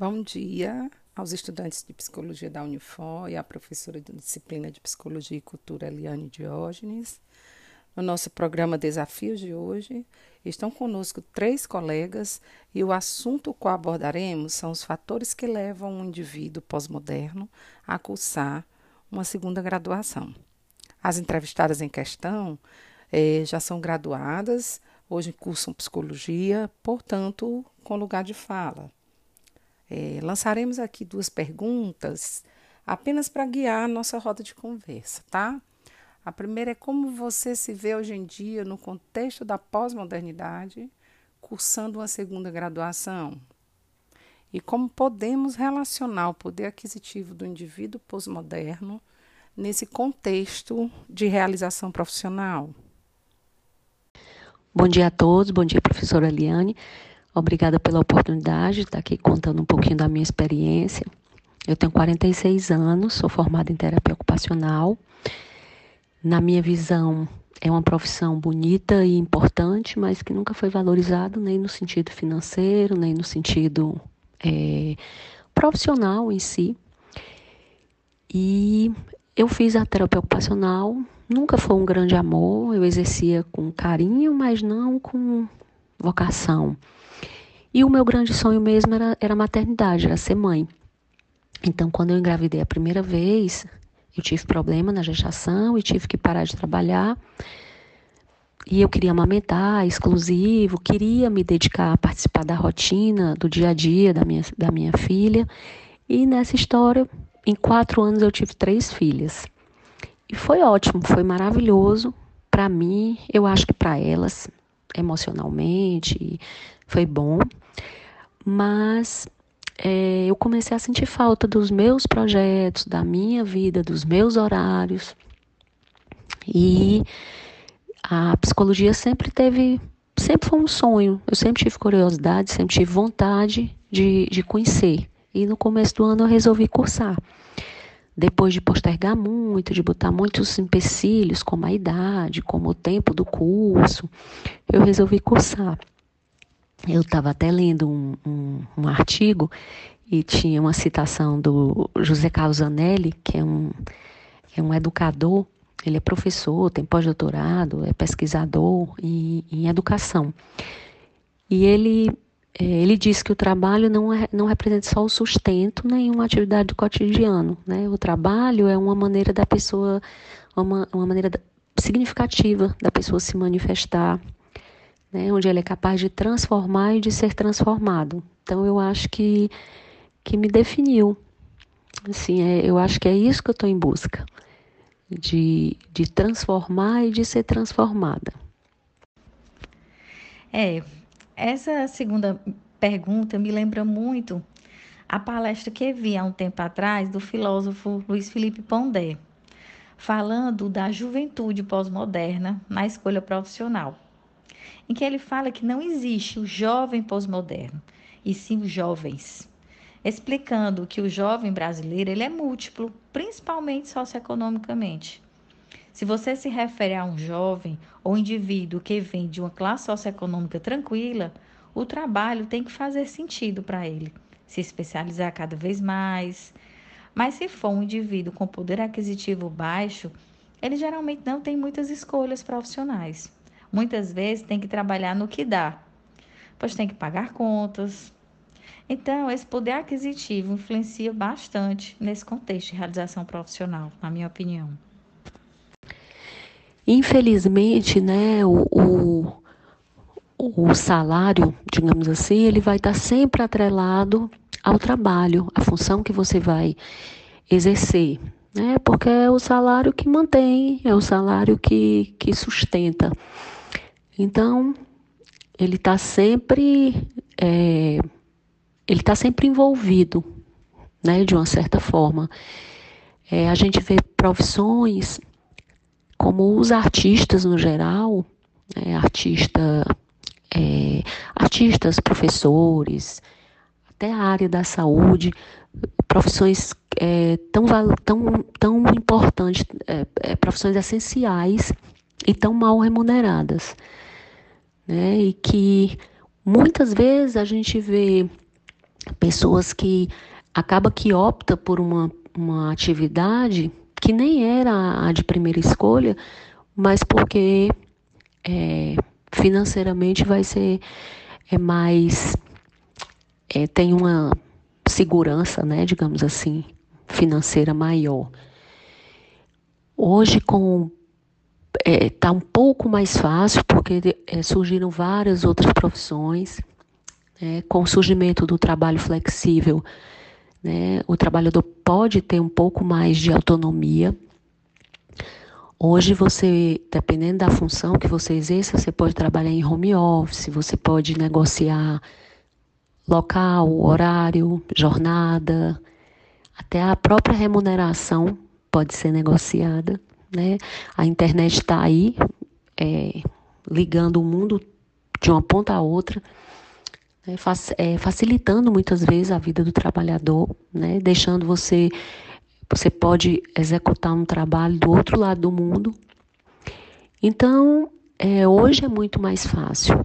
Bom dia aos estudantes de psicologia da Unifor e à professora de disciplina de psicologia e cultura Eliane Diógenes. No nosso programa Desafios de hoje, estão conosco três colegas e o assunto que abordaremos são os fatores que levam um indivíduo pós-moderno a cursar uma segunda graduação. As entrevistadas em questão eh, já são graduadas, hoje cursam psicologia, portanto, com lugar de fala. É, lançaremos aqui duas perguntas apenas para guiar a nossa roda de conversa, tá? A primeira é como você se vê hoje em dia no contexto da pós-modernidade, cursando uma segunda graduação? E como podemos relacionar o poder aquisitivo do indivíduo pós-moderno nesse contexto de realização profissional? Bom dia a todos, bom dia, professora Eliane. Obrigada pela oportunidade de estar aqui contando um pouquinho da minha experiência. Eu tenho 46 anos, sou formada em terapia ocupacional. Na minha visão, é uma profissão bonita e importante, mas que nunca foi valorizada nem no sentido financeiro, nem no sentido é, profissional em si. E eu fiz a terapia ocupacional, nunca foi um grande amor, eu exercia com carinho, mas não com vocação. E o meu grande sonho mesmo era, era maternidade, era ser mãe. Então, quando eu engravidei a primeira vez, eu tive problema na gestação e tive que parar de trabalhar. E eu queria amamentar, exclusivo, queria me dedicar a participar da rotina, do dia a dia da minha, da minha filha. E nessa história, em quatro anos, eu tive três filhas. E foi ótimo, foi maravilhoso para mim, eu acho que para elas, emocionalmente, foi bom, mas é, eu comecei a sentir falta dos meus projetos, da minha vida, dos meus horários. E a psicologia sempre teve, sempre foi um sonho. Eu sempre tive curiosidade, sempre tive vontade de, de conhecer. E no começo do ano eu resolvi cursar. Depois de postergar muito, de botar muitos empecilhos, como a idade, como o tempo do curso, eu resolvi cursar. Eu estava até lendo um, um, um, artigo e tinha uma citação do José Carlos Anelli, que é um, é um educador, ele é professor, tem pós-doutorado, é pesquisador em, em educação. E ele, ele diz que o trabalho não, é, não representa só o sustento, nenhuma atividade do cotidiano. Né? O trabalho é uma maneira da pessoa, uma, uma maneira significativa da pessoa se manifestar, né, onde ele é capaz de transformar e de ser transformado. Então eu acho que que me definiu. Assim, é, eu acho que é isso que eu estou em busca de, de transformar e de ser transformada. É, essa segunda pergunta me lembra muito a palestra que vi há um tempo atrás do filósofo Luiz Felipe Pondé, falando da juventude pós-moderna na escolha profissional em que ele fala que não existe o jovem pós-moderno, e sim os jovens, explicando que o jovem brasileiro ele é múltiplo, principalmente socioeconomicamente. Se você se refere a um jovem ou indivíduo que vem de uma classe socioeconômica tranquila, o trabalho tem que fazer sentido para ele, se especializar cada vez mais. Mas se for um indivíduo com poder aquisitivo baixo, ele geralmente não tem muitas escolhas profissionais. Muitas vezes tem que trabalhar no que dá, pois tem que pagar contas. Então, esse poder aquisitivo influencia bastante nesse contexto de realização profissional, na minha opinião. Infelizmente, né, o, o, o salário, digamos assim, ele vai estar sempre atrelado ao trabalho, à função que você vai exercer, né? Porque é o salário que mantém, é o salário que, que sustenta. Então, ele está sempre, é, ele está sempre envolvido, né, de uma certa forma. É, a gente vê profissões como os artistas no geral, né, artista, é, artistas, professores, até a área da saúde, profissões é, tão, tão, tão importantes, é, é, profissões essenciais e tão mal remuneradas né? E que muitas vezes a gente vê pessoas que acaba que opta por uma, uma atividade que nem era a de primeira escolha, mas porque é, financeiramente vai ser é mais é, tem uma segurança, né, digamos assim, financeira maior. Hoje com está é, tá um pouco mais fácil porque é, surgiram várias outras profissões né, com o surgimento do trabalho flexível né, o trabalhador pode ter um pouco mais de autonomia Hoje você, dependendo da função que você exerça, você pode trabalhar em home office, você pode negociar local, horário, jornada, até a própria remuneração pode ser negociada. Né? A internet está aí, é, ligando o mundo de uma ponta a outra, né? é, facilitando muitas vezes a vida do trabalhador, né? deixando você você pode executar um trabalho do outro lado do mundo. Então, é, hoje é muito mais fácil,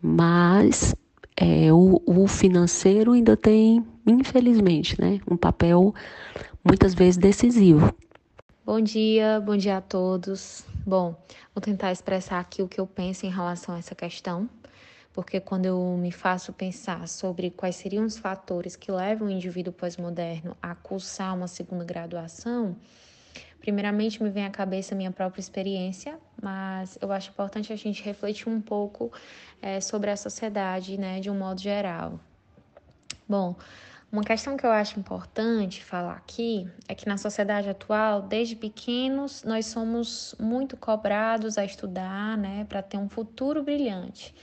mas é, o, o financeiro ainda tem, infelizmente, né, um papel muitas vezes decisivo. Bom dia, bom dia a todos. Bom, vou tentar expressar aqui o que eu penso em relação a essa questão porque quando eu me faço pensar sobre quais seriam os fatores que levam o indivíduo pós-moderno a cursar uma segunda graduação, primeiramente me vem à cabeça minha própria experiência, mas eu acho importante a gente refletir um pouco é, sobre a sociedade, né, de um modo geral. Bom, uma questão que eu acho importante falar aqui é que na sociedade atual, desde pequenos, nós somos muito cobrados a estudar, né, para ter um futuro brilhante.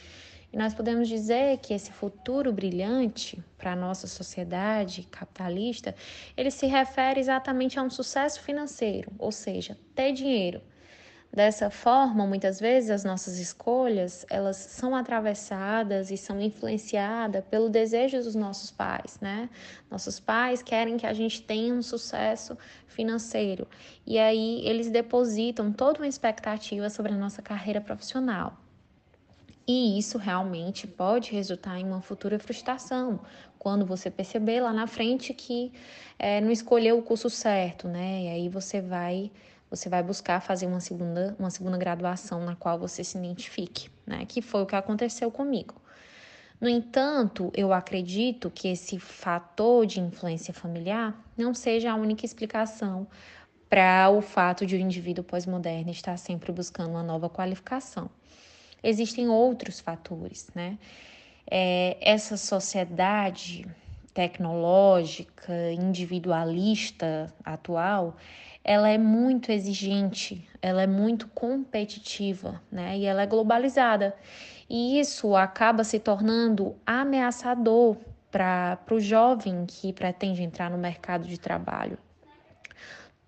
E nós podemos dizer que esse futuro brilhante para a nossa sociedade capitalista, ele se refere exatamente a um sucesso financeiro, ou seja, ter dinheiro. Dessa forma, muitas vezes as nossas escolhas, elas são atravessadas e são influenciadas pelo desejo dos nossos pais, né? Nossos pais querem que a gente tenha um sucesso financeiro. E aí eles depositam toda uma expectativa sobre a nossa carreira profissional. E isso realmente pode resultar em uma futura frustração, quando você perceber lá na frente que é, não escolheu o curso certo, né? E aí você vai você vai buscar fazer uma segunda, uma segunda graduação na qual você se identifique, né? Que foi o que aconteceu comigo. No entanto, eu acredito que esse fator de influência familiar não seja a única explicação para o fato de o indivíduo pós-moderno estar sempre buscando uma nova qualificação existem outros fatores, né? É, essa sociedade tecnológica, individualista atual, ela é muito exigente, ela é muito competitiva, né? E ela é globalizada. E isso acaba se tornando ameaçador para o jovem que pretende entrar no mercado de trabalho.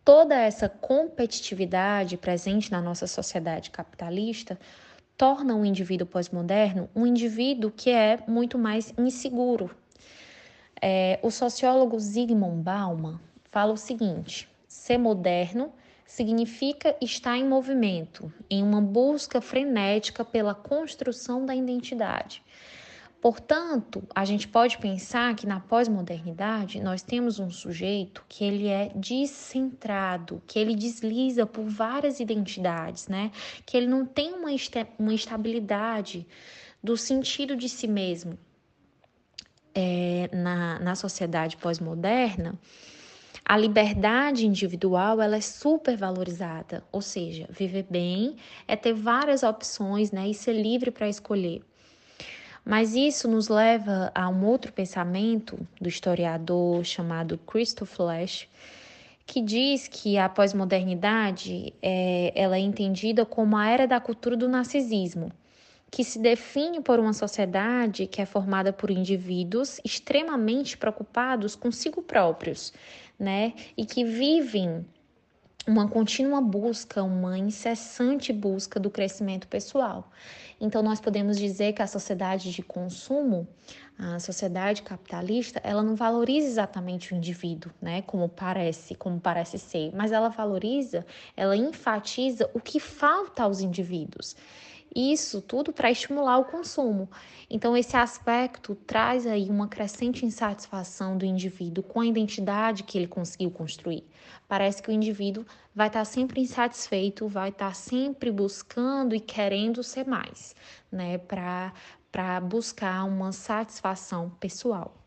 Toda essa competitividade presente na nossa sociedade capitalista torna um indivíduo pós-moderno um indivíduo que é muito mais inseguro. É, o sociólogo Zygmunt Bauman fala o seguinte: ser moderno significa estar em movimento, em uma busca frenética pela construção da identidade. Portanto, a gente pode pensar que na pós-modernidade nós temos um sujeito que ele é descentrado, que ele desliza por várias identidades, né? Que ele não tem uma, uma estabilidade do sentido de si mesmo. É, na, na sociedade pós-moderna, a liberdade individual ela é super valorizada, ou seja, viver bem é ter várias opções né, e ser livre para escolher. Mas isso nos leva a um outro pensamento do historiador chamado Christoph Flash, que diz que a pós-modernidade é, ela é entendida como a era da cultura do narcisismo, que se define por uma sociedade que é formada por indivíduos extremamente preocupados consigo próprios, né, e que vivem uma contínua busca, uma incessante busca do crescimento pessoal. Então, nós podemos dizer que a sociedade de consumo, a sociedade capitalista, ela não valoriza exatamente o indivíduo, né? Como parece, como parece ser, mas ela valoriza, ela enfatiza o que falta aos indivíduos. Isso tudo para estimular o consumo. Então, esse aspecto traz aí uma crescente insatisfação do indivíduo com a identidade que ele conseguiu construir. Parece que o indivíduo vai estar sempre insatisfeito, vai estar sempre buscando e querendo ser mais, né, para buscar uma satisfação pessoal.